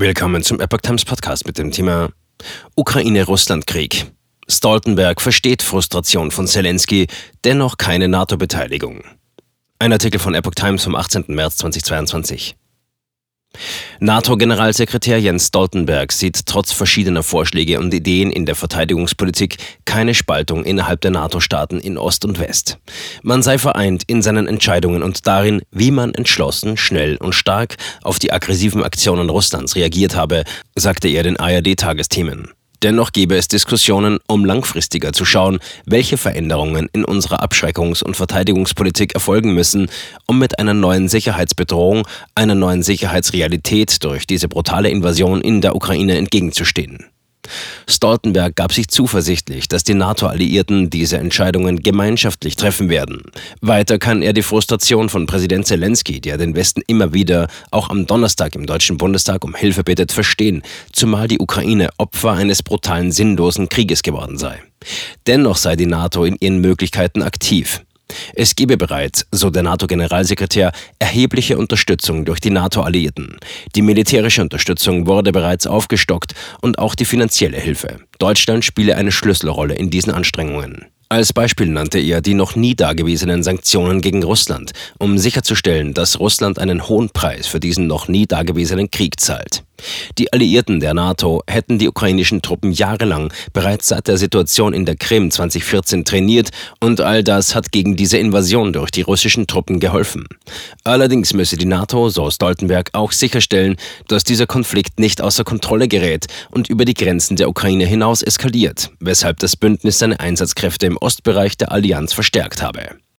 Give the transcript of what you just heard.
Willkommen zum Epoch Times Podcast mit dem Thema Ukraine-Russland-Krieg. Stoltenberg versteht Frustration von Zelensky, dennoch keine NATO-Beteiligung. Ein Artikel von Epoch Times vom 18. März 2022. NATO-Generalsekretär Jens Stoltenberg sieht trotz verschiedener Vorschläge und Ideen in der Verteidigungspolitik keine Spaltung innerhalb der NATO-Staaten in Ost und West. Man sei vereint in seinen Entscheidungen und darin, wie man entschlossen, schnell und stark auf die aggressiven Aktionen Russlands reagiert habe, sagte er den ARD-Tagesthemen. Dennoch gäbe es Diskussionen, um langfristiger zu schauen, welche Veränderungen in unserer Abschreckungs- und Verteidigungspolitik erfolgen müssen, um mit einer neuen Sicherheitsbedrohung, einer neuen Sicherheitsrealität durch diese brutale Invasion in der Ukraine entgegenzustehen. Stoltenberg gab sich zuversichtlich, dass die NATO-Alliierten diese Entscheidungen gemeinschaftlich treffen werden. Weiter kann er die Frustration von Präsident Zelensky, der den Westen immer wieder, auch am Donnerstag im Deutschen Bundestag um Hilfe bittet, verstehen, zumal die Ukraine Opfer eines brutalen, sinnlosen Krieges geworden sei. Dennoch sei die NATO in ihren Möglichkeiten aktiv. Es gebe bereits, so der NATO-Generalsekretär, erhebliche Unterstützung durch die NATO-Alliierten. Die militärische Unterstützung wurde bereits aufgestockt und auch die finanzielle Hilfe. Deutschland spiele eine Schlüsselrolle in diesen Anstrengungen. Als Beispiel nannte er die noch nie dagewesenen Sanktionen gegen Russland, um sicherzustellen, dass Russland einen hohen Preis für diesen noch nie dagewesenen Krieg zahlt. Die Alliierten der NATO hätten die ukrainischen Truppen jahrelang bereits seit der Situation in der Krim 2014 trainiert und all das hat gegen diese Invasion durch die russischen Truppen geholfen. Allerdings müsse die NATO, so Stoltenberg, auch sicherstellen, dass dieser Konflikt nicht außer Kontrolle gerät und über die Grenzen der Ukraine hinaus eskaliert, weshalb das Bündnis seine Einsatzkräfte im Ostbereich der Allianz verstärkt habe.